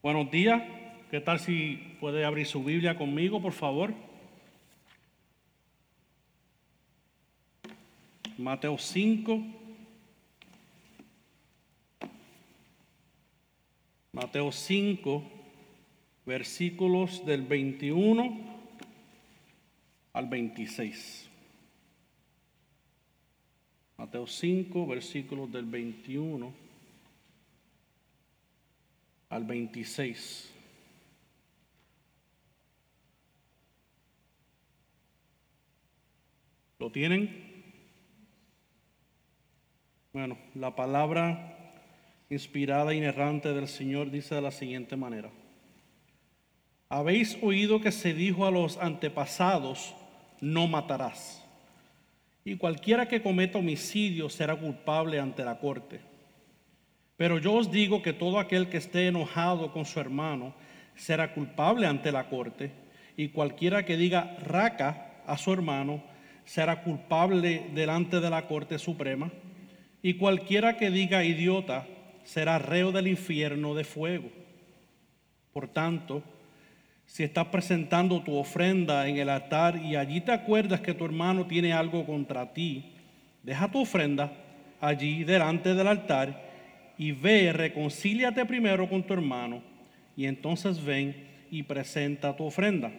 Buenos días. ¿Qué tal si puede abrir su Biblia conmigo, por favor? Mateo 5. Mateo 5, versículos del 21 al 26. Mateo 5, versículos del 21 al 26. ¿Lo tienen? Bueno, la palabra inspirada e inerrante del Señor dice de la siguiente manera. Habéis oído que se dijo a los antepasados, no matarás. Y cualquiera que cometa homicidio será culpable ante la corte. Pero yo os digo que todo aquel que esté enojado con su hermano será culpable ante la corte, y cualquiera que diga raca a su hermano será culpable delante de la corte suprema, y cualquiera que diga idiota será reo del infierno de fuego. Por tanto, si estás presentando tu ofrenda en el altar y allí te acuerdas que tu hermano tiene algo contra ti, deja tu ofrenda allí delante del altar y ve, reconcíliate primero con tu hermano y entonces ven y presenta tu ofrenda.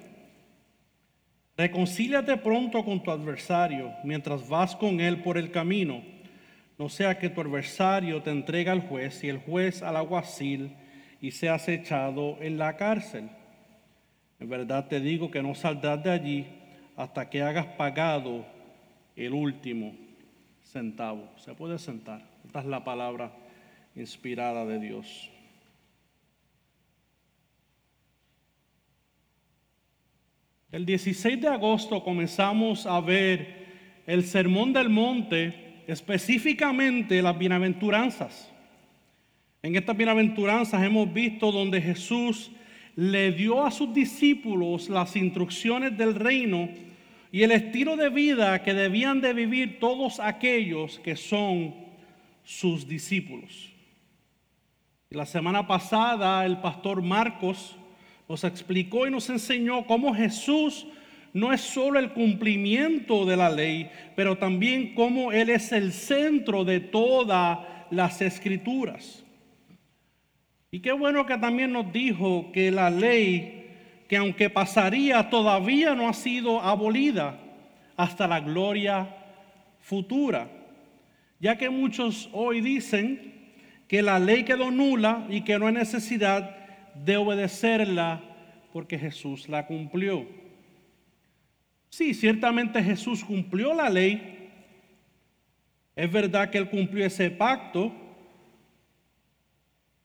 Reconcíliate pronto con tu adversario mientras vas con él por el camino, no sea que tu adversario te entregue al juez y el juez al alguacil y seas echado en la cárcel. En verdad te digo que no saldrás de allí hasta que hagas pagado el último centavo. Se puede sentar. Esta es la palabra inspirada de Dios. El 16 de agosto comenzamos a ver el Sermón del Monte, específicamente las bienaventuranzas. En estas bienaventuranzas hemos visto donde Jesús le dio a sus discípulos las instrucciones del reino y el estilo de vida que debían de vivir todos aquellos que son sus discípulos. La semana pasada el pastor Marcos nos explicó y nos enseñó cómo Jesús no es solo el cumplimiento de la ley, pero también cómo Él es el centro de todas las escrituras. Y qué bueno que también nos dijo que la ley, que aunque pasaría, todavía no ha sido abolida hasta la gloria futura. Ya que muchos hoy dicen que la ley quedó nula y que no hay necesidad de obedecerla porque Jesús la cumplió. Sí, ciertamente Jesús cumplió la ley. Es verdad que Él cumplió ese pacto.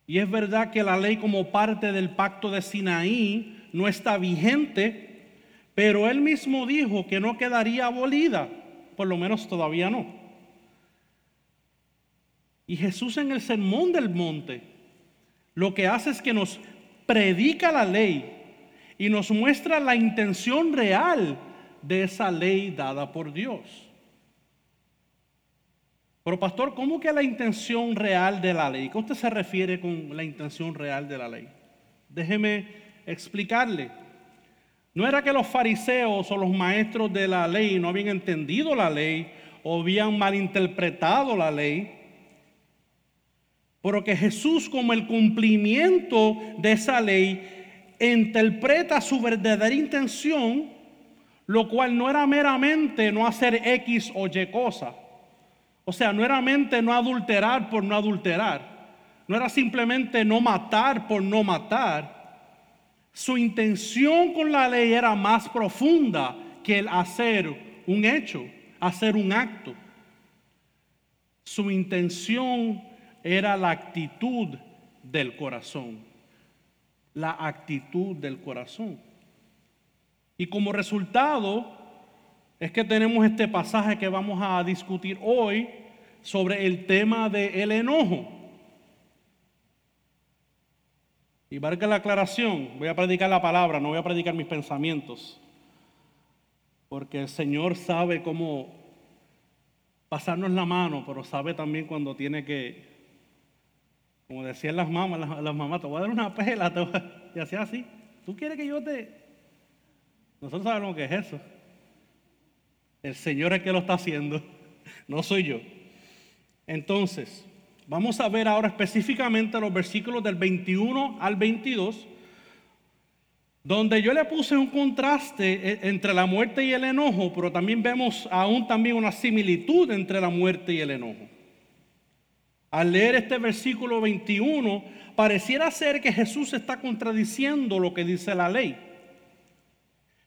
Y es verdad que la ley como parte del pacto de Sinaí no está vigente, pero Él mismo dijo que no quedaría abolida, por lo menos todavía no. Y Jesús en el sermón del monte lo que hace es que nos predica la ley y nos muestra la intención real de esa ley dada por Dios. Pero pastor, ¿cómo que la intención real de la ley? ¿Qué usted se refiere con la intención real de la ley? Déjeme explicarle. No era que los fariseos o los maestros de la ley no habían entendido la ley o habían malinterpretado la ley pero que Jesús como el cumplimiento de esa ley interpreta su verdadera intención, lo cual no era meramente no hacer X o Y cosa. O sea, no era meramente no adulterar por no adulterar. No era simplemente no matar por no matar. Su intención con la ley era más profunda que el hacer un hecho, hacer un acto. Su intención era la actitud del corazón. La actitud del corazón. Y como resultado es que tenemos este pasaje que vamos a discutir hoy sobre el tema del enojo. Y valga la aclaración, voy a predicar la palabra, no voy a predicar mis pensamientos, porque el Señor sabe cómo pasarnos la mano, pero sabe también cuando tiene que Como decían las mamás, las, mamás, te voy a dar una pela, y hacía así. ¿Tú quieres que yo te...? Nosotros sabemos que es eso. El Señor es el que lo está haciendo, no soy yo. Entonces, vamos a ver ahora específicamente los versículos del 21 al 22, donde yo le puse un contraste e, entre la muerte y el enojo, pero también vemos aún también una similitud entre la muerte y el enojo. Al leer este versículo 21, pareciera ser que Jesús está contradiciendo lo que dice la ley.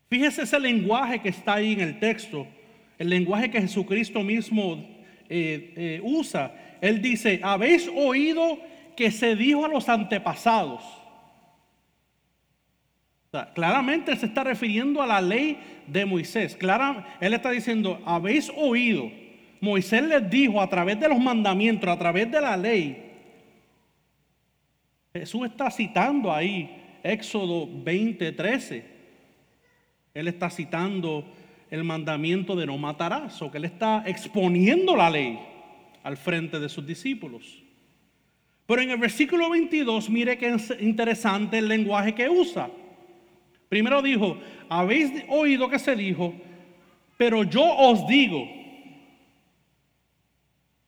Fíjese ese lenguaje que está ahí en el texto, el lenguaje que Jesucristo mismo eh, eh, usa. Él dice, habéis oído que se dijo a los antepasados. claramente se está refiriendo a la ley de Moisés. Clara, él está diciendo, habéis oído. Moisés les dijo a través de los mandamientos, a través de la ley. Jesús está citando ahí Éxodo 20, 13. Él está citando el mandamiento de no matarás, o que él está exponiendo la ley al frente de sus discípulos. Pero en el versículo 22, mire qué interesante el lenguaje que usa. Primero dijo, habéis oído que se dijo, pero yo os digo.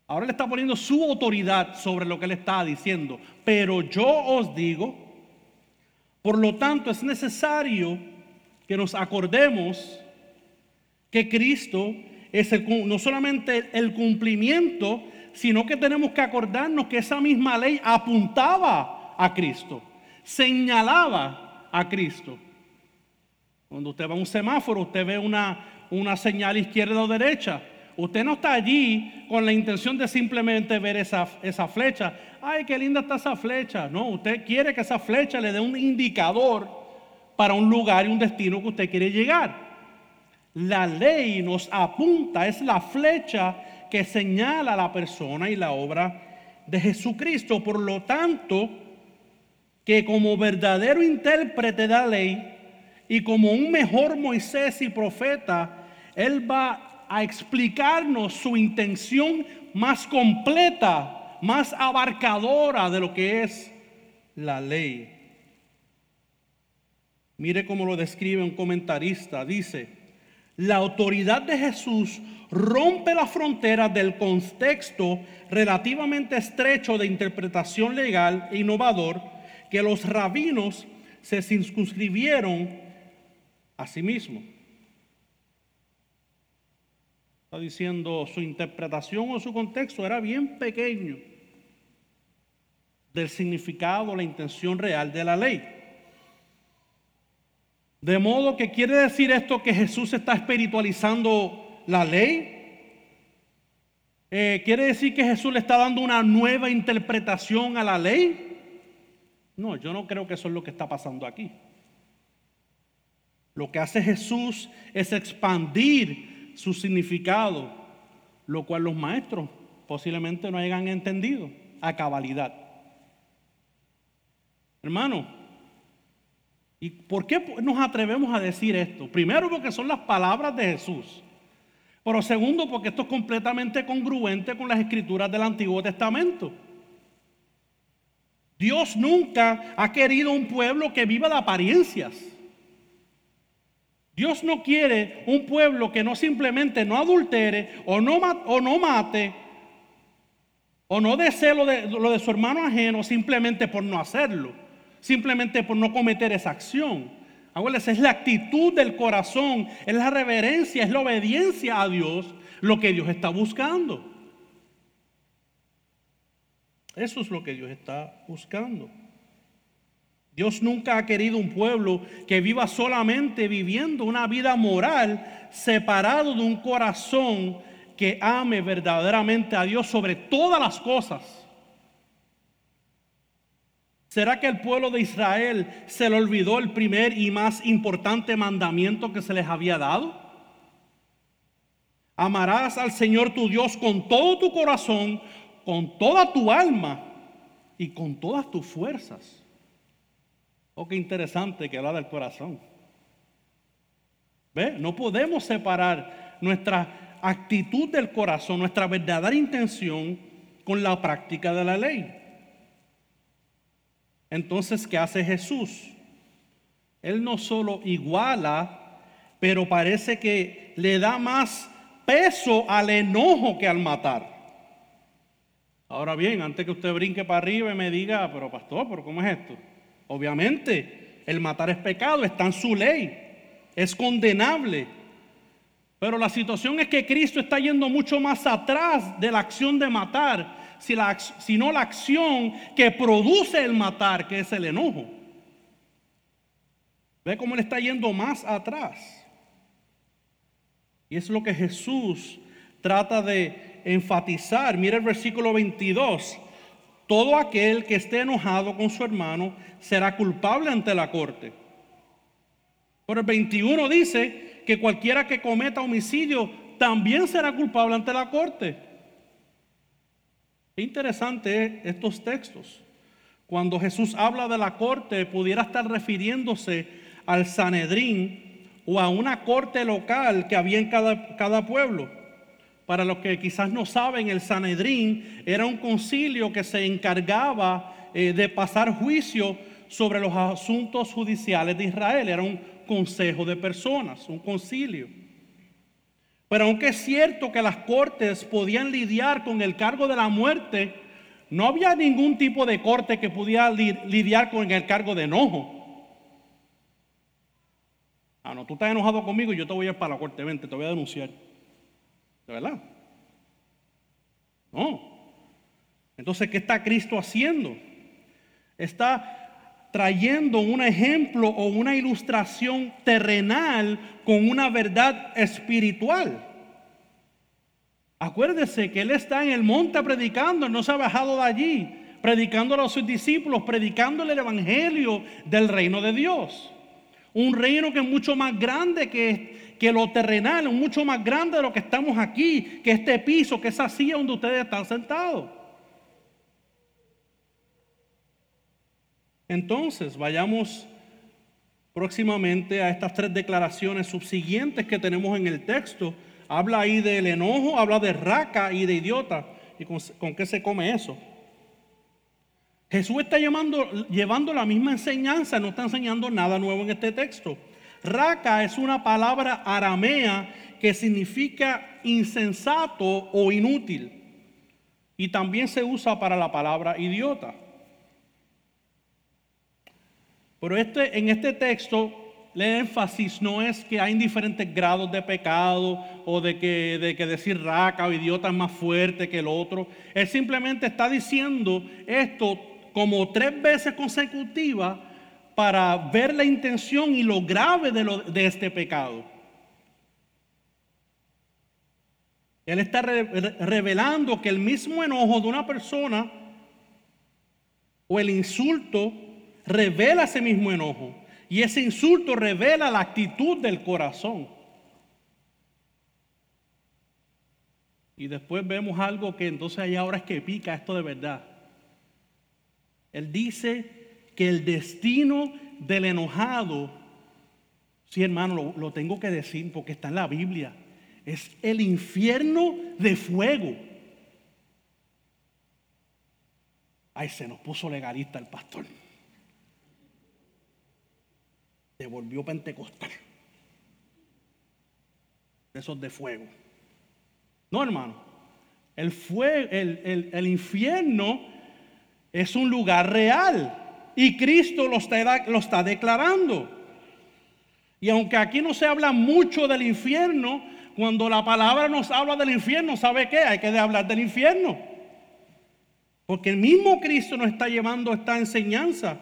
Ahora le está poniendo su autoridad sobre lo que él está diciendo. Pero yo os digo, por lo tanto es necesario que nos acordemos que Cristo es no solamente el cumplimiento, sino que tenemos que acordarnos que esa misma ley apuntaba a Cristo, señalaba a Cristo. Cuando usted va a un semáforo, usted ve una, una señal izquierda o derecha. Usted no está allí con la intención de simplemente ver esa, esa flecha. Ay, qué linda está esa flecha. No, usted quiere que esa flecha le dé un indicador para un lugar y un destino que usted quiere llegar. La ley nos apunta, es la flecha que señala la persona y la obra de Jesucristo. Por lo tanto, que como verdadero intérprete de la ley y como un mejor Moisés y profeta, Él va a explicarnos su intención más completa, más abarcadora de lo que es la ley. Mire cómo lo describe un comentarista. Dice, la autoridad de Jesús rompe la frontera del contexto relativamente estrecho de interpretación legal e innovador que los rabinos se circunscribieron a sí mismos. Está diciendo su interpretación o su contexto era bien pequeño del significado, la intención real de la ley. De modo que quiere decir esto que Jesús está espiritualizando la ley. Eh, ¿Quiere decir que Jesús le está dando una nueva interpretación a la ley? No, yo no creo que eso es lo que está pasando aquí. Lo que hace Jesús es expandir su significado, lo cual los maestros posiblemente no hayan entendido a cabalidad. Hermano, ¿Y por qué nos atrevemos a decir esto? Primero porque son las palabras de Jesús. Pero segundo porque esto es completamente congruente con las escrituras del Antiguo Testamento. Dios nunca ha querido un pueblo que viva de apariencias. Dios no quiere un pueblo que no simplemente no adultere o no, o no mate o no desee lo de, su hermano ajeno simplemente por no hacerlo simplemente por no cometer esa acción. Acuérdense, es la actitud del corazón, es la reverencia, es la obediencia a Dios lo que Dios está buscando. Eso es lo que Dios está buscando. Dios nunca ha querido un pueblo que viva solamente viviendo una vida moral separado de un corazón que ame verdaderamente a Dios sobre todas las cosas. ¿Será que el pueblo de Israel se le olvidó el primer y más importante mandamiento que se les había dado? Amarás al Señor tu Dios con todo tu corazón, con toda tu alma y con todas tus fuerzas. Oh, qué interesante que habla del corazón. ¿Ve? No podemos separar nuestra actitud del corazón, nuestra verdadera intención con la práctica de la ley. Entonces, ¿qué hace Jesús? Él no solo iguala, pero parece que le da más peso al enojo que al matar. Ahora bien, antes que usted brinque para arriba y me diga, pero pastor, ¿pero cómo es esto? Obviamente, el matar es pecado, está en su ley, es condenable. Pero la situación es que Cristo está yendo mucho más atrás de la acción de matar, sino la acción que produce el matar, que es el enojo. Ve cómo él está yendo más atrás. Y es lo que Jesús trata de enfatizar. Mira el versículo 22. Todo aquel que esté enojado con su hermano será culpable ante la corte. Por el 21 dice que cualquiera que cometa homicidio también será culpable ante la corte. Interesante estos textos. Cuando Jesús habla de la corte, pudiera estar refiriéndose al Sanedrín o a una corte local que había en cada, cada pueblo. Para los que quizás no saben, el Sanedrín era un concilio que se encargaba eh, de pasar juicio sobre los asuntos judiciales de Israel. Era un consejo de personas, un concilio. Pero aunque es cierto que las cortes podían lidiar con el cargo de la muerte, no había ningún tipo de corte que pudiera lidiar con el cargo de enojo. Ah, no, tú estás enojado conmigo y yo te voy a ir para la corte, vente, te voy a denunciar. ¿De verdad? No. Entonces, ¿qué está Cristo haciendo? Está trayendo un ejemplo o una ilustración terrenal con una verdad espiritual. Acuérdese que Él está en el monte predicando, no se ha bajado de allí, predicando a sus discípulos, predicándole el Evangelio del reino de Dios. Un reino que es mucho más grande que, que lo terrenal, mucho más grande de lo que estamos aquí, que este piso, que esa silla donde ustedes están sentados. Entonces, vayamos próximamente a estas tres declaraciones subsiguientes que tenemos en el texto. Habla ahí del enojo, habla de raca y de idiota. ¿Y con, con qué se come eso? Jesús está llevando la misma enseñanza, no está enseñando nada nuevo en este texto. Raca es una palabra aramea que significa insensato o inútil. Y también se usa para la palabra idiota. Pero este, en este texto, el énfasis no es que hay diferentes grados de pecado o de que, de que decir raca o idiota es más fuerte que el otro. Él simplemente está diciendo esto como tres veces consecutivas para ver la intención y lo grave de, este pecado. Él está revelando que el mismo enojo de una persona o el insulto revela ese mismo enojo. Y ese insulto revela la actitud del corazón. Y después vemos algo que entonces hay ahora es que pica esto de verdad. Él dice que el destino del enojado, sí hermano, lo, tengo que decir porque está en la Biblia, es el infierno de fuego. Ay, se nos puso legalista el pastor. Se volvió pentecostal. Esos de fuego. No, hermano. El, el, el infierno es un lugar real y Cristo lo está, lo está declarando. Y aunque aquí no se habla mucho del infierno, cuando la palabra nos habla del infierno, ¿sabe qué? Hay que hablar del infierno. Porque el mismo Cristo nos está llevando esta enseñanza.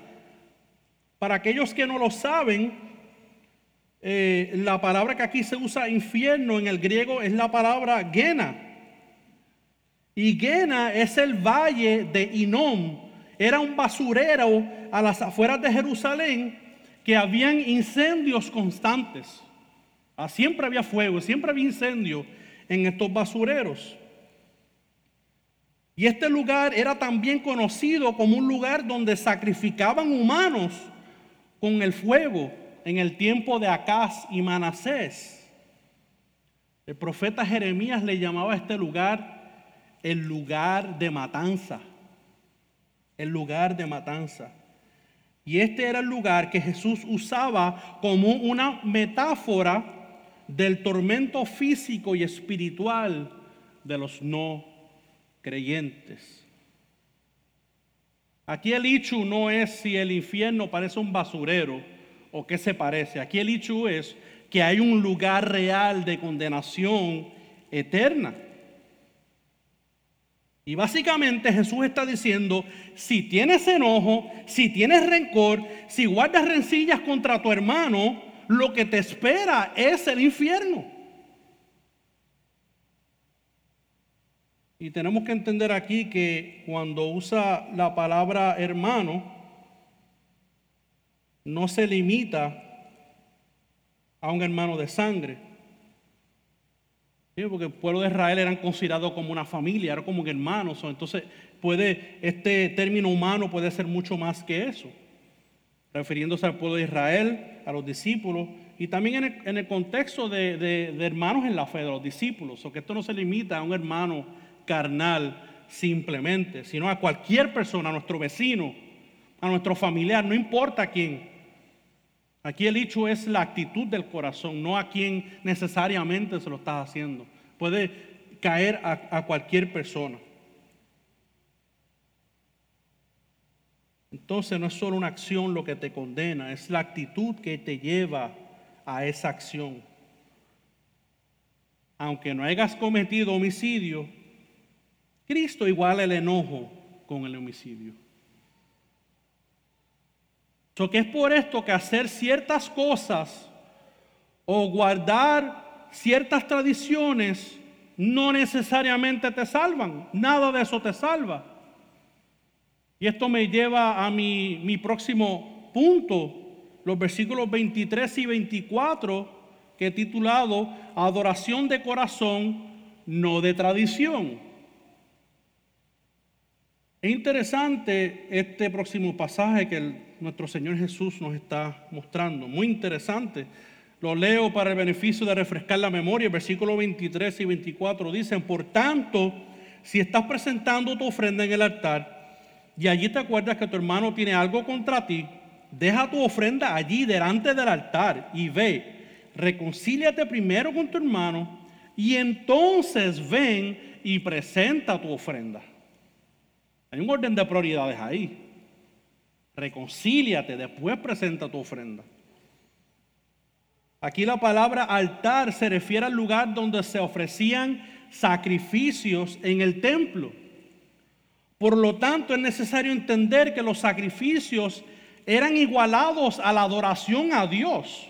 Para aquellos que no lo saben, eh, la palabra que aquí se usa infierno en el griego es la palabra gena. Y Gena es el valle de Inom. Era un basurero a las afueras de Jerusalén que habían incendios constantes. Ah, siempre había fuego, siempre había incendio en estos basureros. Y este lugar era también conocido como un lugar donde sacrificaban humanos con el fuego en el tiempo de Acaz y Manasés. El profeta Jeremías le llamaba a este lugar el lugar de matanza. El lugar de matanza. Y este era el lugar que Jesús usaba como una metáfora del tormento físico y espiritual de los no creyentes. Aquí el hecho no es si el infierno parece un basurero o qué se parece. Aquí el hecho es que hay un lugar real de condenación eterna. Y básicamente Jesús está diciendo, si tienes enojo, si tienes rencor, si guardas rencillas contra tu hermano, lo que te espera es el infierno. Y tenemos que entender aquí que cuando usa la palabra hermano, no se limita a un hermano de sangre porque el pueblo de Israel eran considerados como una familia, eran como hermanos. Entonces, puede, este término humano puede ser mucho más que eso. Refiriéndose al pueblo de Israel, a los discípulos, y también en el, contexto de, hermanos en la fe, de los discípulos. O que esto no se limita a un hermano carnal simplemente, sino a cualquier persona, a nuestro vecino, a nuestro familiar, no importa quién. Aquí el hecho es la actitud del corazón, no a quien necesariamente se lo estás haciendo. Puede caer a, cualquier persona. Entonces no es solo una acción lo que te condena, es la actitud que te lleva a esa acción. Aunque no hayas cometido homicidio, Cristo iguala el enojo con el homicidio que es por esto que hacer ciertas cosas o guardar ciertas tradiciones no necesariamente te salvan. Nada de eso te salva. Y esto me lleva a mi, mi próximo punto, los versículos 23 y 24, que he titulado Adoración de corazón, no de tradición. Es interesante este próximo pasaje que nuestro Señor Jesús nos está mostrando. Muy interesante. Lo leo para el beneficio de refrescar la memoria. El versículo 23 y 24 dicen, por tanto, si estás presentando tu ofrenda en el altar y allí te acuerdas que tu hermano tiene algo contra ti, deja tu ofrenda allí delante del altar y ve, reconcíliate primero con tu hermano y entonces ven y presenta tu ofrenda. Hay un orden de prioridades ahí. Reconcíliate, después presenta tu ofrenda. Aquí la palabra altar se refiere al lugar donde se ofrecían sacrificios en el templo. Por lo tanto, es necesario entender que los sacrificios eran igualados a la adoración a Dios.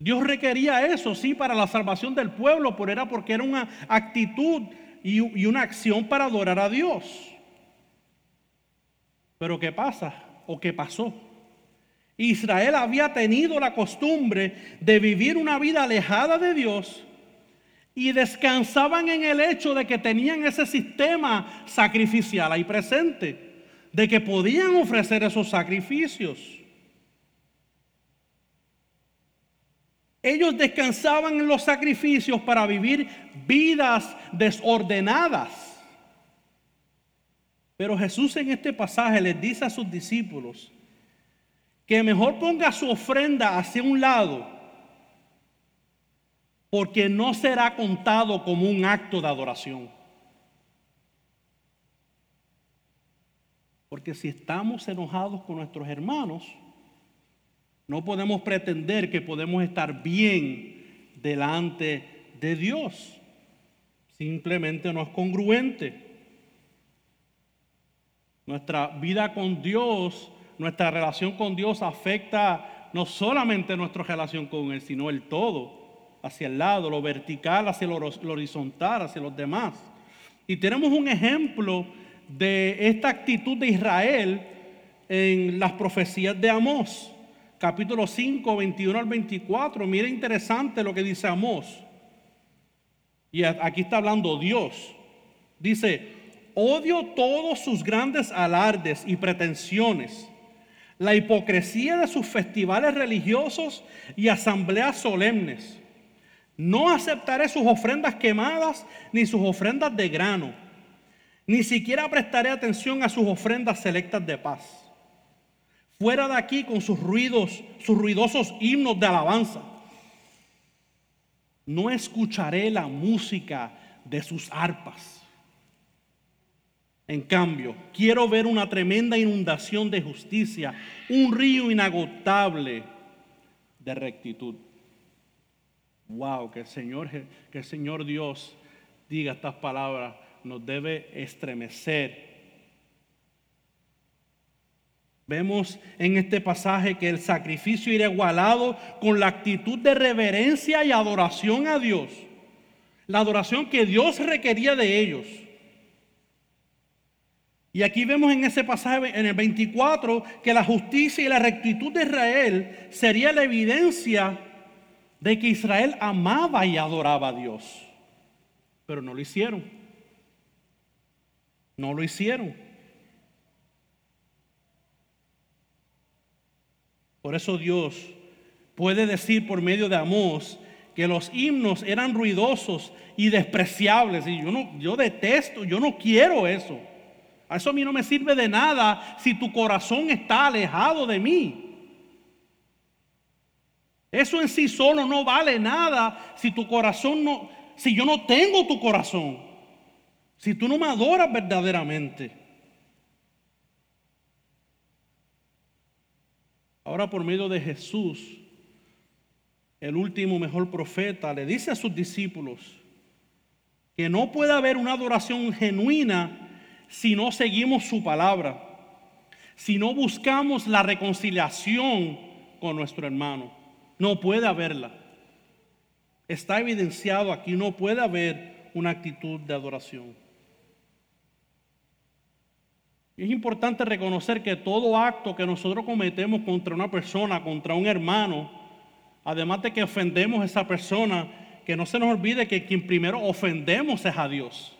Dios requería eso, sí, para la salvación del pueblo, pero era porque era una actitud y, una acción para adorar a Dios. Pero ¿qué pasa? ¿O qué pasó? Israel había tenido la costumbre de vivir una vida alejada de Dios y descansaban en el hecho de que tenían ese sistema sacrificial ahí presente, de que podían ofrecer esos sacrificios. Ellos descansaban en los sacrificios para vivir vidas desordenadas. Pero Jesús en este pasaje les dice a sus discípulos que mejor ponga su ofrenda hacia un lado, porque no será contado como un acto de adoración. Porque si estamos enojados con nuestros hermanos, no podemos pretender que podemos estar bien delante de Dios. Simplemente no es congruente. Nuestra vida con Dios, nuestra relación con Dios afecta no solamente nuestra relación con Él, sino el todo, hacia el lado, lo vertical, hacia lo, horizontal, hacia los demás. Y tenemos un ejemplo de esta actitud de Israel en las profecías de Amós capítulo 5, 21 al 24. Mira interesante lo que dice Amós. Y aquí está hablando Dios. Dice, odio todos sus grandes alardes y pretensiones, la hipocresía de sus festivales religiosos y asambleas solemnes. No aceptaré sus ofrendas quemadas ni sus ofrendas de grano. Ni siquiera prestaré atención a sus ofrendas selectas de paz. fuera de aquí con sus ruidos, sus ruidosos himnos de alabanza. No escucharé la música de sus arpas. En cambio, quiero ver una tremenda inundación de justicia, un río inagotable de rectitud. Wow, que el Señor, que el Señor Dios diga estas palabras nos debe estremecer. Vemos en este pasaje que el sacrificio irá igualado con la actitud de reverencia y adoración a Dios. La adoración que Dios requería de ellos. Y aquí vemos en ese pasaje, en el 24, que la justicia y la rectitud de Israel sería la evidencia de que Israel amaba y adoraba a Dios. Pero no lo hicieron. No lo hicieron. Por eso Dios puede decir por medio de Amós que los himnos eran ruidosos y despreciables. Y yo no, yo detesto, yo no quiero eso. A eso a mí no me sirve de nada si tu corazón está alejado de mí. Eso en sí solo no vale nada si tu corazón no, si yo no tengo tu corazón. Si tú no me adoras verdaderamente. Ahora por medio de Jesús, el último mejor profeta, le dice a sus discípulos que no puede haber una adoración genuina si no seguimos su palabra, si no buscamos la reconciliación con nuestro hermano. No puede haberla. Está evidenciado aquí, no puede haber una actitud de adoración. Es importante reconocer que todo acto que nosotros cometemos contra una persona, contra un hermano, además de que ofendemos a esa persona, que no se nos olvide que quien primero ofendemos es a Dios.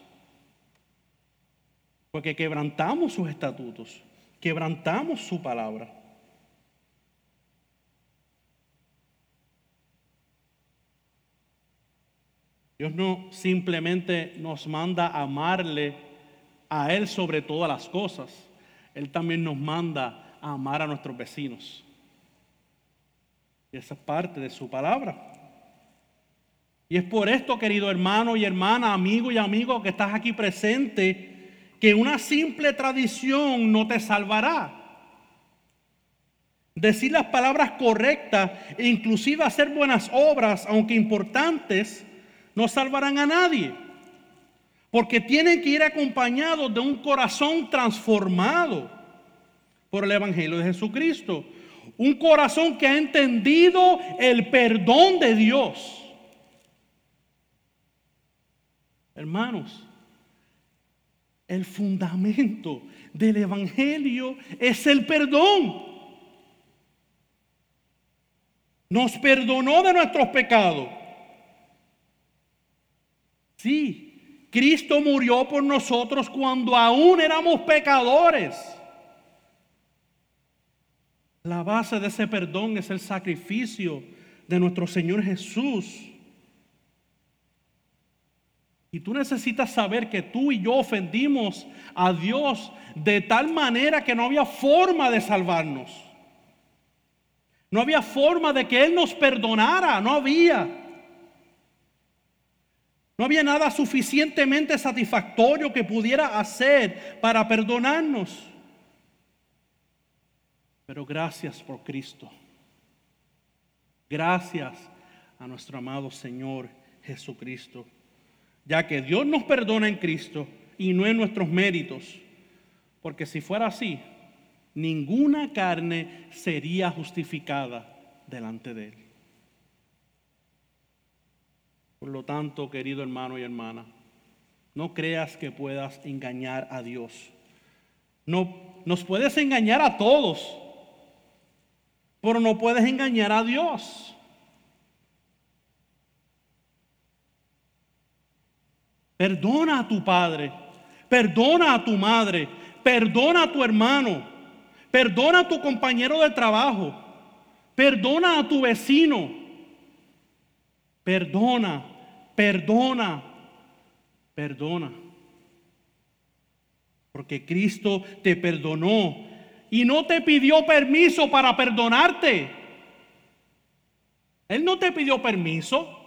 Porque quebrantamos sus estatutos, quebrantamos su palabra. Dios no simplemente nos manda a amarle a Él sobre todas las cosas. Él también nos manda a amar a nuestros vecinos. Y esa es parte de su palabra. Y es por esto, querido hermano y hermana, amigo y amigo que estás aquí presente, que una simple tradición no te salvará. Decir las palabras correctas e inclusive hacer buenas obras, aunque importantes, no salvarán a nadie. Porque tienen que ir acompañados de un corazón transformado por el Evangelio de Jesucristo. Un corazón que ha entendido el perdón de Dios. Hermanos, el fundamento del Evangelio es el perdón. Nos perdonó de nuestros pecados Sí, Cristo murió por nosotros cuando aún éramos pecadores. La base de ese perdón es el sacrificio de nuestro Señor Jesús. Y tú necesitas saber que tú y yo ofendimos a Dios de tal manera que no había forma de salvarnos. No había forma de que Él nos perdonara, no había. No había nada suficientemente satisfactorio que pudiera hacer para perdonarnos. Pero gracias por Cristo. Gracias a nuestro amado Señor Jesucristo. Ya que Dios nos perdona en Cristo y no en nuestros méritos. Porque si fuera así, ninguna carne sería justificada delante de Él. Por lo tanto, querido hermano y hermana, no creas que puedas engañar a Dios. No, nos puedes engañar a todos, pero no puedes engañar a Dios. Perdona a tu padre, perdona a tu madre, perdona a tu hermano, perdona a tu compañero de trabajo, perdona a tu vecino, perdona Perdona, perdona. Porque Cristo te perdonó y no te pidió permiso para perdonarte. Él no te pidió permiso.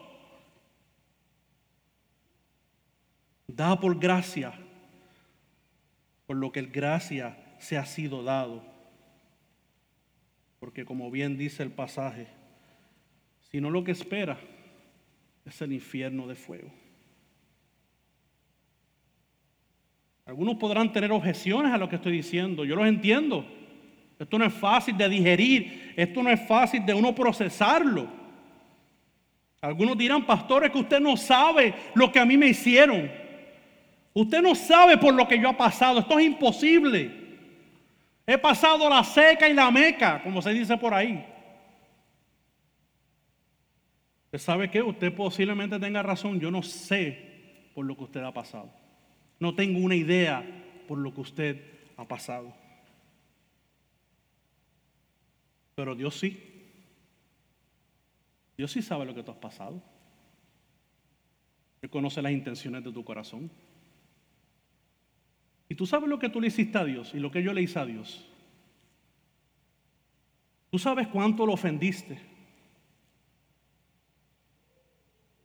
Da por gracia, por lo que el gracia se ha sido dado. Porque como bien dice el pasaje, si no lo que espera es el infierno de fuego. Algunos podrán tener objeciones a lo que estoy diciendo, yo los entiendo. Esto no es fácil de digerir, esto no es fácil de uno procesarlo. Algunos dirán, pastores, que usted no sabe lo que a mí me hicieron. Usted no sabe por lo que yo he pasado, esto es imposible. He pasado la seca y la meca, como se dice por ahí. ¿Usted sabe qué? Usted posiblemente tenga razón, yo no sé por lo que usted ha pasado. No tengo una idea por lo que usted ha pasado. Pero Dios sí. Dios sí sabe lo que tú has pasado. Él conoce las intenciones de tu corazón. Y tú sabes lo que tú le hiciste a Dios y lo que yo le hice a Dios. Tú sabes cuánto lo ofendiste.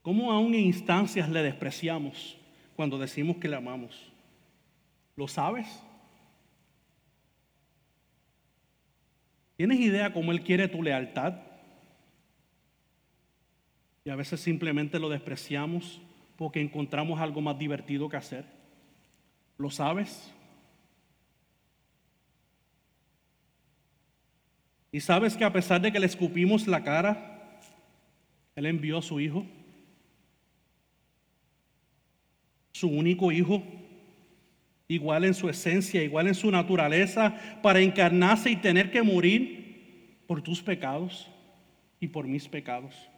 Cómo aún en instancias le despreciamos cuando decimos que le amamos. ¿Lo sabes? ¿Tienes idea cómo Él quiere tu lealtad? Y a veces simplemente lo despreciamos porque encontramos algo más divertido que hacer. ¿Lo sabes? Y sabes que a pesar de que le escupimos la cara, Él envió a su Hijo su único hijo, igual en su esencia, igual en su naturaleza, para encarnarse y tener que morir por tus pecados y por mis pecados.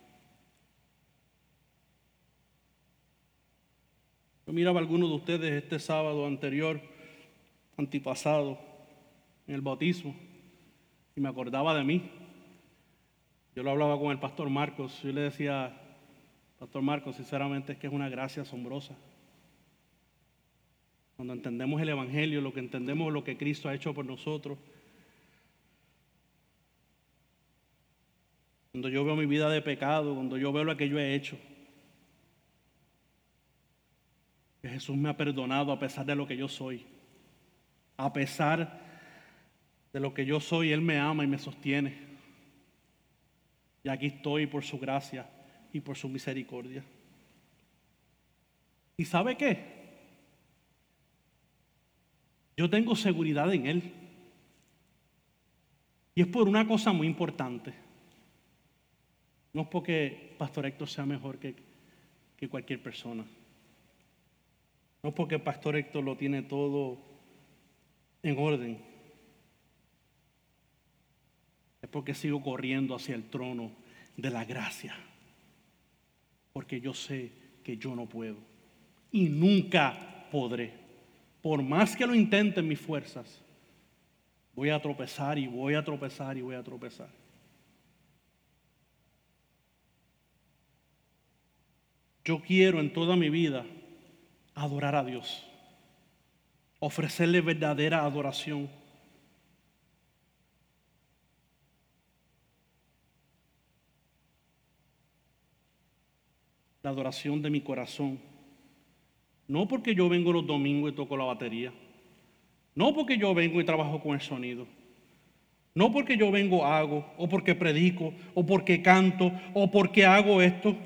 Miraba a algunos de ustedes este sábado anterior, antipasado, en el bautismo, y me acordaba de mí. Yo lo hablaba con el pastor Marcos, yo le decía, pastor Marcos, sinceramente es que es una gracia asombrosa. Cuando entendemos el Evangelio, lo que entendemos lo que Cristo ha hecho por nosotros. Cuando yo veo mi vida de pecado, cuando yo veo lo que yo he hecho. Que Jesús me ha perdonado a pesar de lo que yo soy. A pesar de lo que yo soy, Él me ama y me sostiene. Y aquí estoy por su gracia y por su misericordia. ¿Y sabe qué? Yo tengo seguridad en Él. Y es por una cosa muy importante. No es porque Pastor Héctor sea mejor que, que cualquier persona. No es porque Pastor Héctor lo tiene todo en orden. Es porque sigo corriendo hacia el trono de la gracia. Porque yo sé que yo no puedo. Y nunca podré por más que lo intenten mis fuerzas, voy a tropezar y voy a tropezar y voy a tropezar. Yo quiero en toda mi vida adorar a Dios, ofrecerle verdadera adoración. La adoración de mi corazón. No porque yo vengo los domingos y toco la batería. No porque yo vengo y trabajo con el sonido. No porque yo vengo hago, o porque predico, o porque canto, o porque hago esto.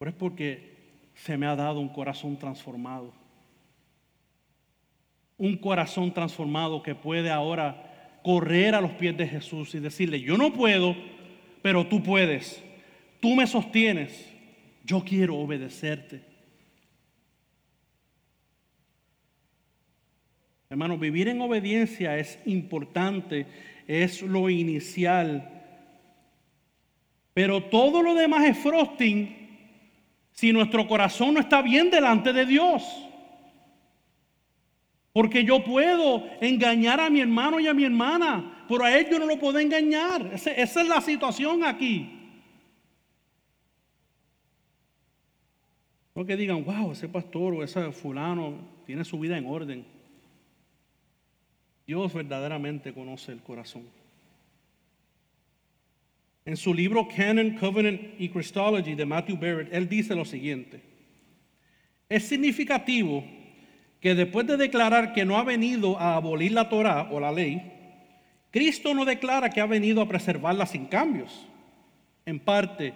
Pero es porque se me ha dado un corazón transformado. Un corazón transformado que puede ahora correr a los pies de Jesús y decirle, yo no puedo, pero tú puedes. Tú me sostienes. Yo quiero obedecerte. Hermano, vivir en obediencia es importante, es lo inicial. Pero todo lo demás es frosting si nuestro corazón no está bien delante de Dios. Porque yo puedo engañar a mi hermano y a mi hermana, pero a él yo no lo puedo engañar. Esa, es la situación aquí. No que digan, wow, ese pastor o ese fulano tiene su vida en orden. Dios verdaderamente conoce el corazón. En su libro Canon, Covenant y Christology de Matthew Barrett, él dice lo siguiente. Es significativo que después de declarar que no ha venido a abolir la Torah o la ley, Cristo no declara que ha venido a preservarla sin cambios. En parte,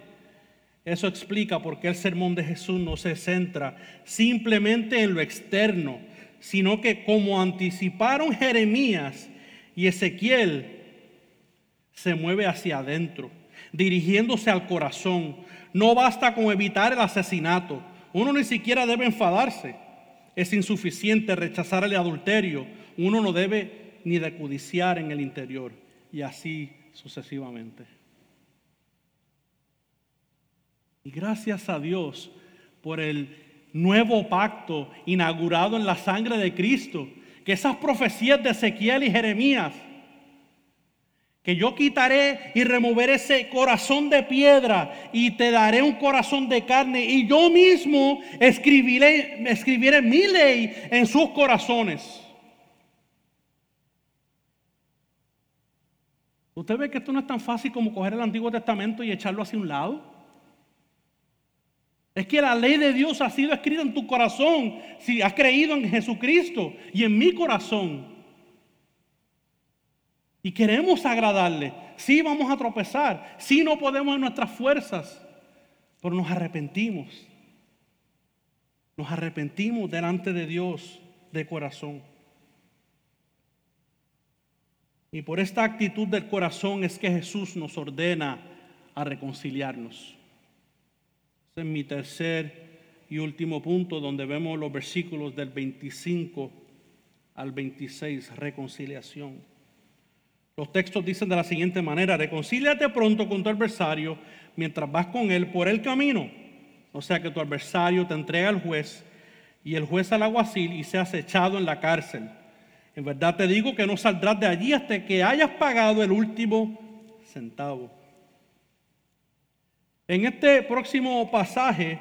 eso explica por qué el sermón de Jesús no se centra simplemente en lo externo, sino que como anticiparon Jeremías y Ezequiel, se mueve hacia adentro, dirigiéndose al corazón. No basta con evitar el asesinato. Uno ni siquiera debe enfadarse. Es insuficiente rechazar el adulterio. Uno no debe ni de codiciar en el interior. Y así sucesivamente. Y gracias a Dios por el nuevo pacto inaugurado en la sangre de Cristo, que esas profecías de Ezequiel y Jeremías, que yo quitaré y removeré ese corazón de piedra y te daré un corazón de carne y yo mismo escribiré, escribiré mi ley en sus corazones. ¿Usted ve que esto no es tan fácil como coger el Antiguo Testamento y echarlo hacia un lado? Es que la ley de Dios ha sido escrita en tu corazón si has creído en Jesucristo y en mi corazón. Y queremos agradarle. Sí vamos a tropezar. Sí no podemos en nuestras fuerzas. Pero nos arrepentimos. Nos arrepentimos delante de Dios de corazón. Y por esta actitud del corazón es que Jesús nos ordena a reconciliarnos en mi tercer y último punto, donde vemos los versículos del 25 al 26, reconciliación. Los textos dicen de la siguiente manera, reconcíliate pronto con tu adversario mientras vas con él por el camino. O sea que tu adversario te entrega al juez y el juez al aguacil y seas echado en la cárcel. En verdad te digo que no saldrás de allí hasta que hayas pagado el último centavo. En este próximo pasaje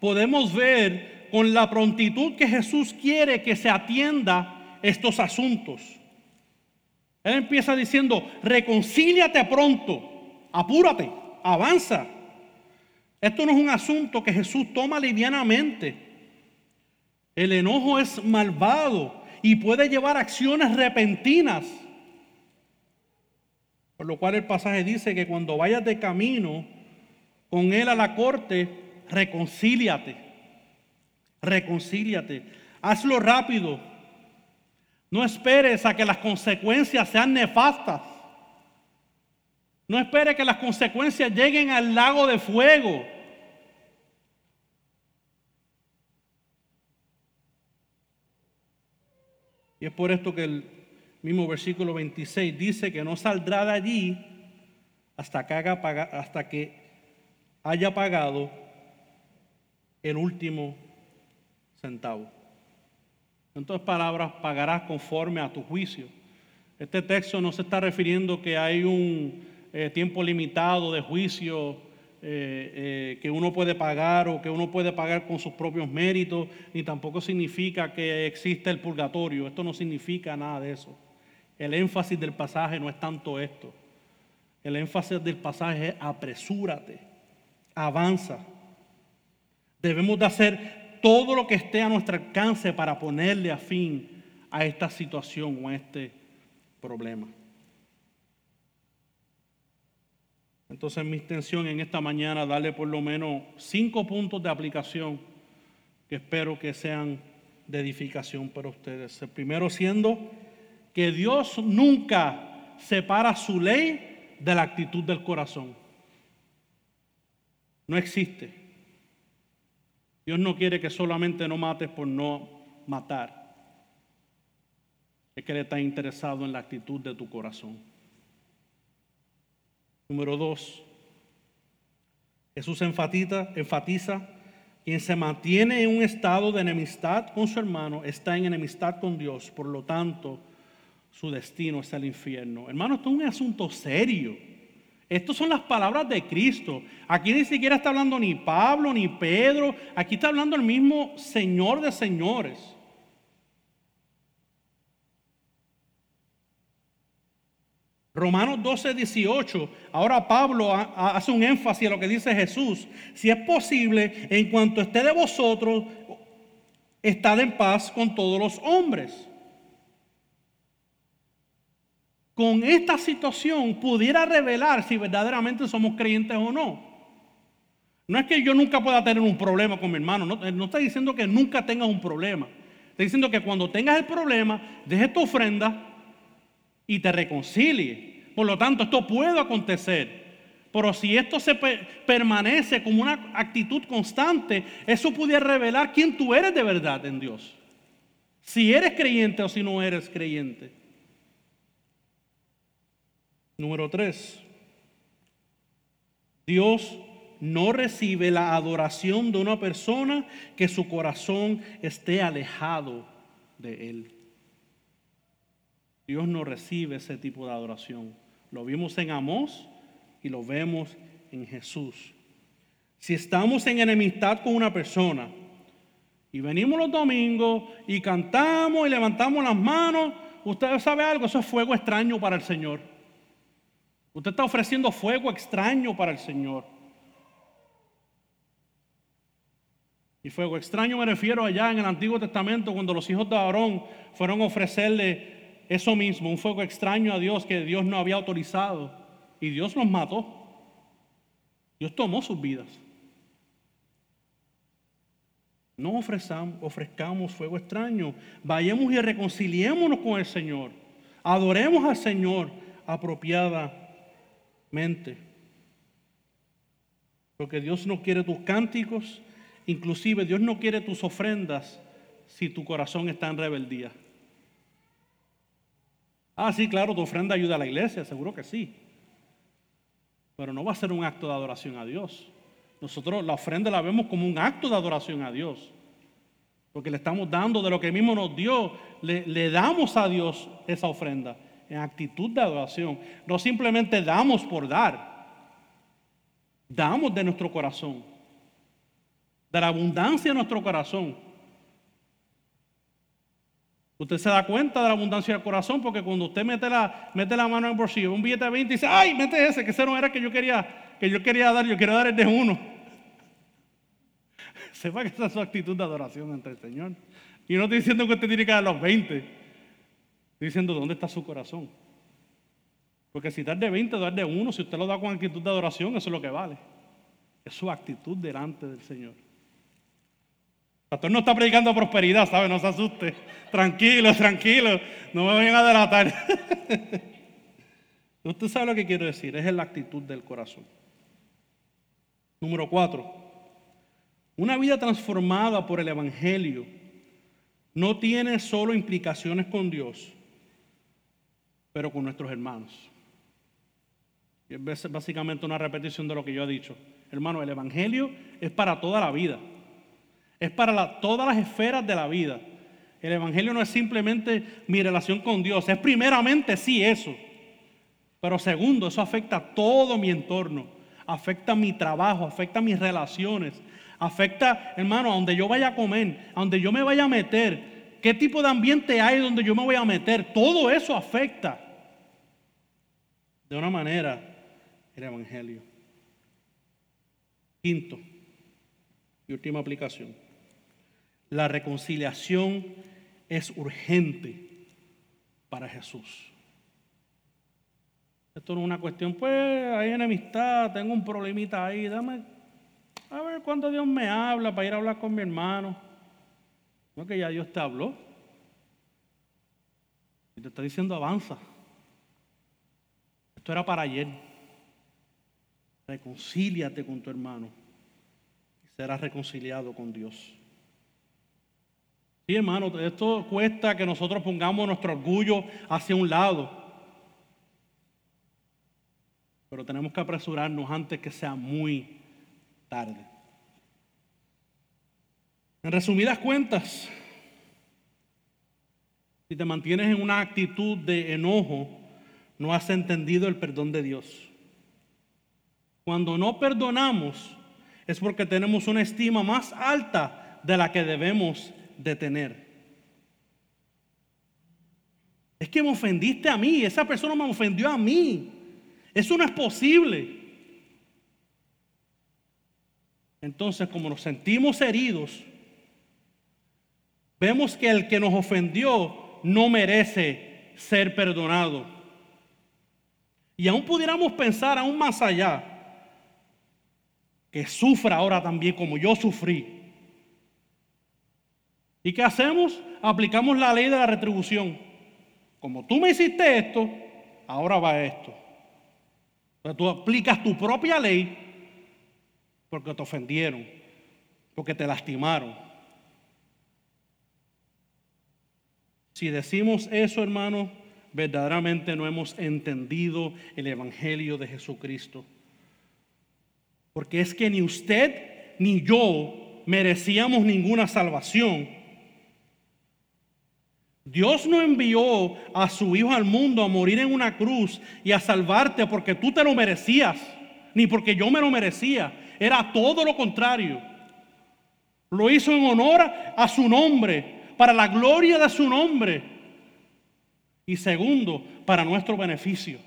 podemos ver con la prontitud que Jesús quiere que se atienda estos asuntos. Él empieza diciendo, reconcíliate pronto, apúrate, avanza. Esto no es un asunto que Jesús toma livianamente. El enojo es malvado y puede llevar acciones repentinas. Por lo cual el pasaje dice que cuando vayas de camino, con él a la corte, reconcíliate. Reconcíliate. Hazlo rápido. No esperes a que las consecuencias sean nefastas. No esperes que las consecuencias lleguen al lago de fuego. Y es por esto que el mismo versículo 26 dice que no saldrá de allí hasta que, haga, hasta que haya pagado el último centavo. En otras palabras, pagarás conforme a tu juicio. Este texto no se está refiriendo que hay un eh, tiempo limitado de juicio eh, eh, que uno puede pagar o que uno puede pagar con sus propios méritos, ni tampoco significa que existe el purgatorio. Esto no significa nada de eso. El énfasis del pasaje no es tanto esto. El énfasis del pasaje es apresúrate avanza. Debemos de hacer todo lo que esté a nuestro alcance para ponerle a fin a esta situación o a este problema. Entonces mi intención en esta mañana darle por lo menos cinco puntos de aplicación que espero que sean de edificación para ustedes. El primero siendo que Dios nunca separa su ley de la actitud del corazón. No existe. Dios no quiere que solamente no mates por no matar. Es que Él está interesado en la actitud de tu corazón. Número dos, Jesús enfatiza, enfatiza, quien se mantiene en un estado de enemistad con su hermano está en enemistad con Dios, por lo tanto su destino es el infierno. Hermano, esto es un asunto serio. Estas son las palabras de Cristo. Aquí ni siquiera está hablando ni Pablo ni Pedro. Aquí está hablando el mismo Señor de señores. Romanos 12, 18. Ahora Pablo hace un énfasis a lo que dice Jesús. Si es posible, en cuanto esté de vosotros, estad en paz con todos los hombres. Con esta situación pudiera revelar si verdaderamente somos creyentes o no. No es que yo nunca pueda tener un problema con mi hermano, no, no está diciendo que nunca tengas un problema. Está diciendo que cuando tengas el problema, dejes tu ofrenda y te reconcilie. Por lo tanto, esto puede acontecer. Pero si esto se permanece como una actitud constante, eso pudiera revelar quién tú eres de verdad en Dios. Si eres creyente o si no eres creyente. Número tres. Dios no recibe la adoración de una persona que su corazón esté alejado de Él. Dios no recibe ese tipo de adoración. Lo vimos en Amós y lo vemos en Jesús. Si estamos en enemistad con una persona y venimos los domingos y cantamos y levantamos las manos, usted sabe algo, eso es fuego extraño para el Señor. Usted está ofreciendo fuego extraño para el Señor. Y fuego extraño me refiero allá en el Antiguo Testamento cuando los hijos de Aarón fueron a ofrecerle eso mismo, un fuego extraño a Dios que Dios no había autorizado. Y Dios los mató. Dios tomó sus vidas. No ofrezcamos, fuego extraño. Vayamos y reconciliémonos con el Señor. Adoremos al Señor apropiadamente. Porque Dios no quiere tus cánticos, Inclusive Dios no quiere tus ofrendas si tu corazón está en rebeldía. Ah, sí, claro, tu ofrenda ayuda a la iglesia, seguro que sí. Pero no va a ser un acto de adoración a Dios. Nosotros la ofrenda la vemos como un acto de adoración a Dios. Porque le estamos dando de lo que mismo nos dio, le, le damos a Dios esa ofrenda en actitud de adoración. No simplemente damos por dar, damos de nuestro corazón de la abundancia de nuestro corazón. Usted se da cuenta de la abundancia del corazón porque cuando usted mete la, mete la mano en el bolsillo, un billete de 20 y dice, ay, mete ese, que ese no era que yo quería, que yo quería dar, yo quiero dar el de uno. Sepa que esa es su actitud de adoración ante el Señor. Y no estoy diciendo que usted tiene que dar los 20. Diciendo dónde está su corazón. Porque si dar de 20 o dar de uno, si usted lo da con actitud de adoración, eso es lo que vale. Es su actitud delante del Señor. Pastor no está predicando prosperidad, ¿sabe? No se asuste. Tranquilo, tranquilo. No me vayan a delatar. Usted sabe lo que quiero decir. Es la actitud del corazón. Número cuatro. Una vida transformada por el Evangelio no tiene solo implicaciones con Dios, pero con nuestros hermanos. Es básicamente una repetición de lo que yo he dicho. Hermano, el Evangelio es para toda la vida. Es para todas las esferas de la vida. El Evangelio no es simplemente mi relación con Dios, es primeramente sí eso. Pero segundo, eso afecta todo mi entorno, afecta mi trabajo, afecta mis relaciones, afecta, hermano, a donde yo vaya a comer, a donde yo me vaya a meter, qué tipo de ambiente hay donde yo me voy a meter. Todo eso afecta de una manera el Evangelio. Quinto y última aplicación. La reconciliación es urgente para Jesús. Esto no es una cuestión, pues hay enemistad, tengo un problemita ahí, dame a ver cuándo Dios me habla para ir a hablar con mi hermano. No que ya Dios te habló. Y te está diciendo avanza. Esto era para ayer. Reconcíliate con tu hermano y serás reconciliado con Dios. Sí, hermano, esto cuesta que nosotros pongamos nuestro orgullo hacia un lado. Pero tenemos que apresurarnos antes que sea muy tarde. En resumidas cuentas, si te mantienes en una actitud de enojo, no has entendido el perdón de Dios. Cuando no perdonamos es porque tenemos una estima más alta de la que debemos detener. Es que me ofendiste a mí, esa persona me ofendió a mí. Eso no es posible. Entonces, como nos sentimos heridos, vemos que el que nos ofendió no merece ser perdonado. Y aún pudiéramos pensar aún más allá, que sufra ahora también como yo sufrí. ¿Y qué hacemos? Aplicamos la ley de la retribución. Como tú me hiciste esto, ahora va esto. Entonces tú aplicas tu propia ley porque te ofendieron, porque te lastimaron. Si decimos eso, hermano, verdaderamente no hemos entendido el Evangelio de Jesucristo. Porque es que ni usted ni yo merecíamos ninguna salvación Dios no envió a su Hijo al mundo a morir en una cruz y a salvarte porque tú te lo merecías, ni porque yo me lo merecía. Era todo lo contrario. Lo hizo en honor a su nombre, para la gloria de su nombre. Y segundo, para nuestro beneficio.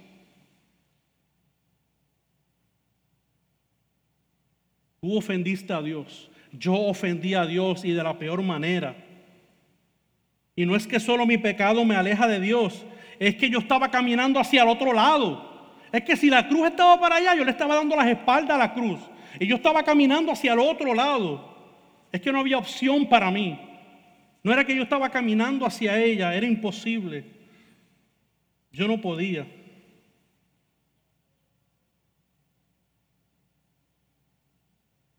Tú ofendiste a Dios. Yo ofendí a Dios y de la peor manera. Y no es que solo mi pecado me aleja de Dios, es que yo estaba caminando hacia el otro lado. Es que si la cruz estaba para allá, yo le estaba dando las espaldas a la cruz. Y yo estaba caminando hacia el otro lado. Es que no había opción para mí. No era que yo estaba caminando hacia ella, era imposible. Yo no podía.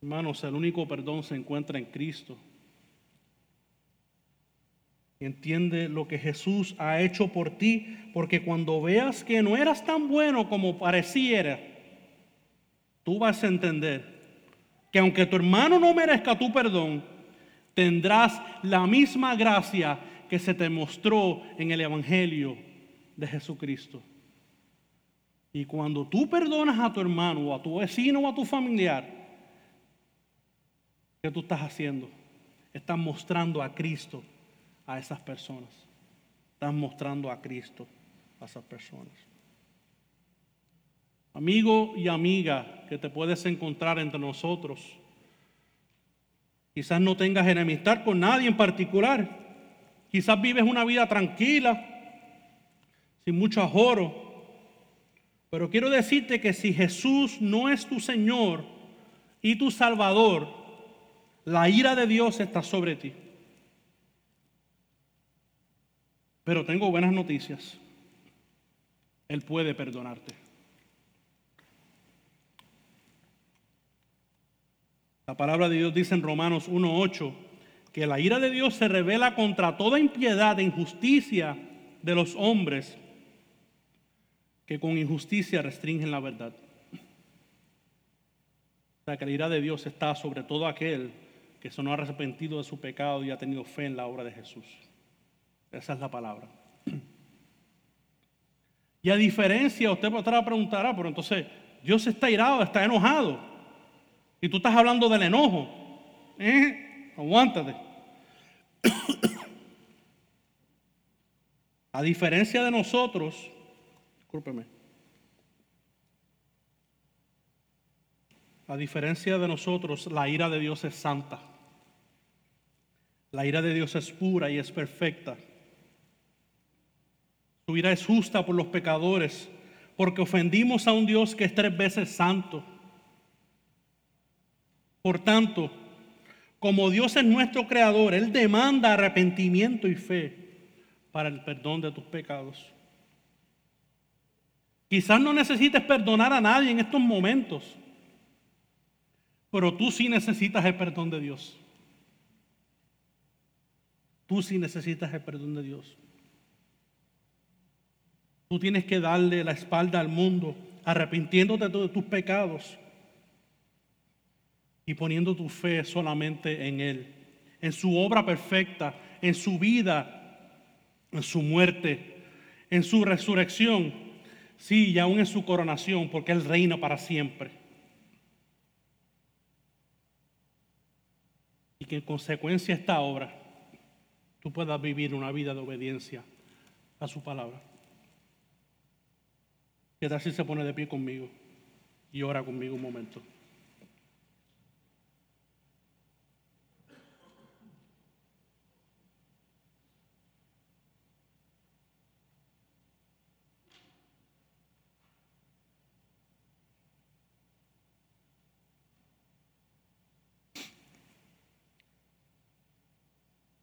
Hermanos, el único perdón se encuentra en Cristo. Entiende lo que Jesús ha hecho por ti, porque cuando veas que no eras tan bueno como pareciera, tú vas a entender que aunque tu hermano no merezca tu perdón, tendrás la misma gracia que se te mostró en el Evangelio de Jesucristo. Y cuando tú perdonas a tu hermano o a tu vecino o a tu familiar, ¿qué tú estás haciendo? Estás mostrando a Cristo a esas personas. Estás mostrando a Cristo a esas personas. Amigo y amiga que te puedes encontrar entre nosotros. Quizás no tengas enemistad con nadie en particular. Quizás vives una vida tranquila, sin mucho ajoro. Pero quiero decirte que si Jesús no es tu Señor y tu Salvador, la ira de Dios está sobre ti. Pero tengo buenas noticias. Él puede perdonarte. La palabra de Dios dice en Romanos 1.8 que la ira de Dios se revela contra toda impiedad e injusticia de los hombres que con injusticia restringen la verdad. La ira de Dios está sobre todo aquel que se no ha arrepentido de su pecado y ha tenido fe en la obra de Jesús. Esa es la palabra. Y a diferencia, usted podrá preguntar, ah, pero entonces Dios está irado, está enojado. Y tú estás hablando del enojo. ¿Eh? Aguántate. a diferencia de nosotros, discúlpeme. A diferencia de nosotros, la ira de Dios es santa. La ira de Dios es pura y es perfecta. Su ira es justa por los pecadores, porque ofendimos a un Dios que es tres veces santo. Por tanto, como Dios es nuestro creador, Él demanda arrepentimiento y fe para el perdón de tus pecados. Quizás no necesites perdonar a nadie en estos momentos, pero tú sí necesitas el perdón de Dios. Tú sí necesitas el perdón de Dios. Tú tienes que darle la espalda al mundo, arrepintiéndote de tus pecados y poniendo tu fe solamente en Él, en su obra perfecta, en su vida, en su muerte, en su resurrección, sí, y aún en su coronación, porque Él reina para siempre. Y que en consecuencia de esta obra tú puedas vivir una vida de obediencia a su palabra. ¿Qué tal si se pone de pie conmigo y ora conmigo un momento?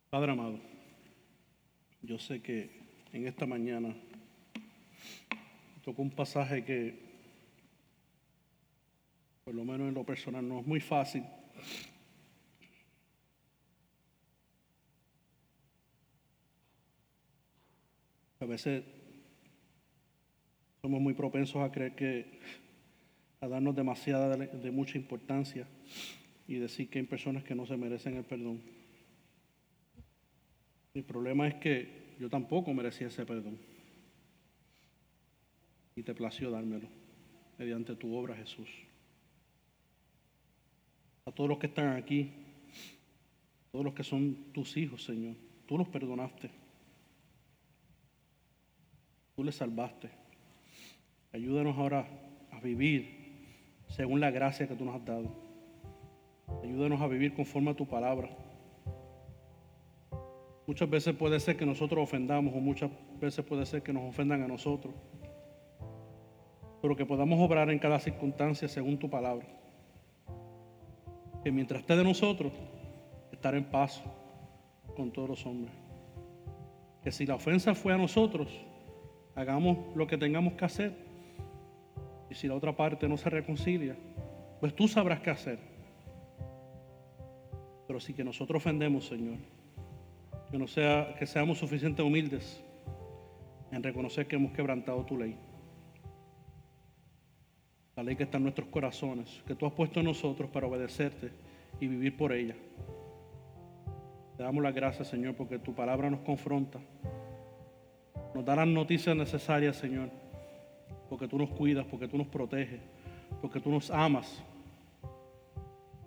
Padre amado, yo sé que en esta mañana tocó un pasaje que, por lo menos en lo personal, no es muy fácil. A veces somos muy propensos a creer que, a darnos demasiada de mucha importancia y decir que hay personas que no se merecen el perdón. El problema es que yo tampoco merecía ese perdón. Y te plació dármelo mediante tu obra, Jesús. A todos los que están aquí, todos los que son tus hijos, Señor, tú los perdonaste. Tú les salvaste. Ayúdanos ahora a vivir según la gracia que tú nos has dado. Ayúdanos a vivir conforme a tu palabra. Muchas veces puede ser que nosotros ofendamos o muchas veces puede ser que nos ofendan a nosotros. Pero que podamos obrar en cada circunstancia según tu palabra. Que mientras esté de nosotros, estar en paz con todos los hombres. Que si la ofensa fue a nosotros, hagamos lo que tengamos que hacer. Y si la otra parte no se reconcilia, pues tú sabrás qué hacer. Pero si que nosotros ofendemos, Señor, que, no sea, que seamos suficientemente humildes en reconocer que hemos quebrantado tu ley. La ley que está en nuestros corazones, que tú has puesto en nosotros para obedecerte y vivir por ella. Te damos las gracias, Señor, porque tu palabra nos confronta. Nos da las noticias necesarias, Señor, porque tú nos cuidas, porque tú nos proteges, porque tú nos amas.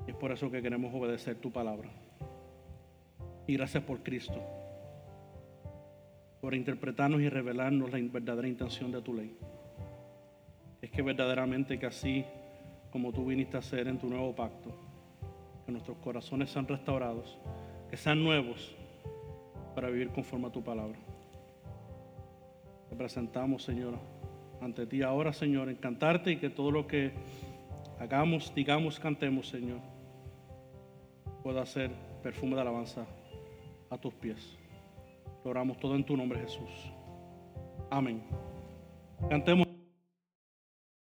Y es por eso que queremos obedecer tu palabra. Y gracias por Cristo, por interpretarnos y revelarnos la verdadera intención de tu ley. Es que verdaderamente que así como tú viniste a hacer en tu nuevo pacto, que nuestros corazones sean restaurados, que sean nuevos para vivir conforme a tu palabra. Te presentamos, Señor, ante ti ahora, Señor, en cantarte y que todo lo que hagamos, digamos, cantemos, Señor, pueda ser perfume de alabanza a tus pies. Lo oramos todo en tu nombre, Jesús. Amén. Cantemos.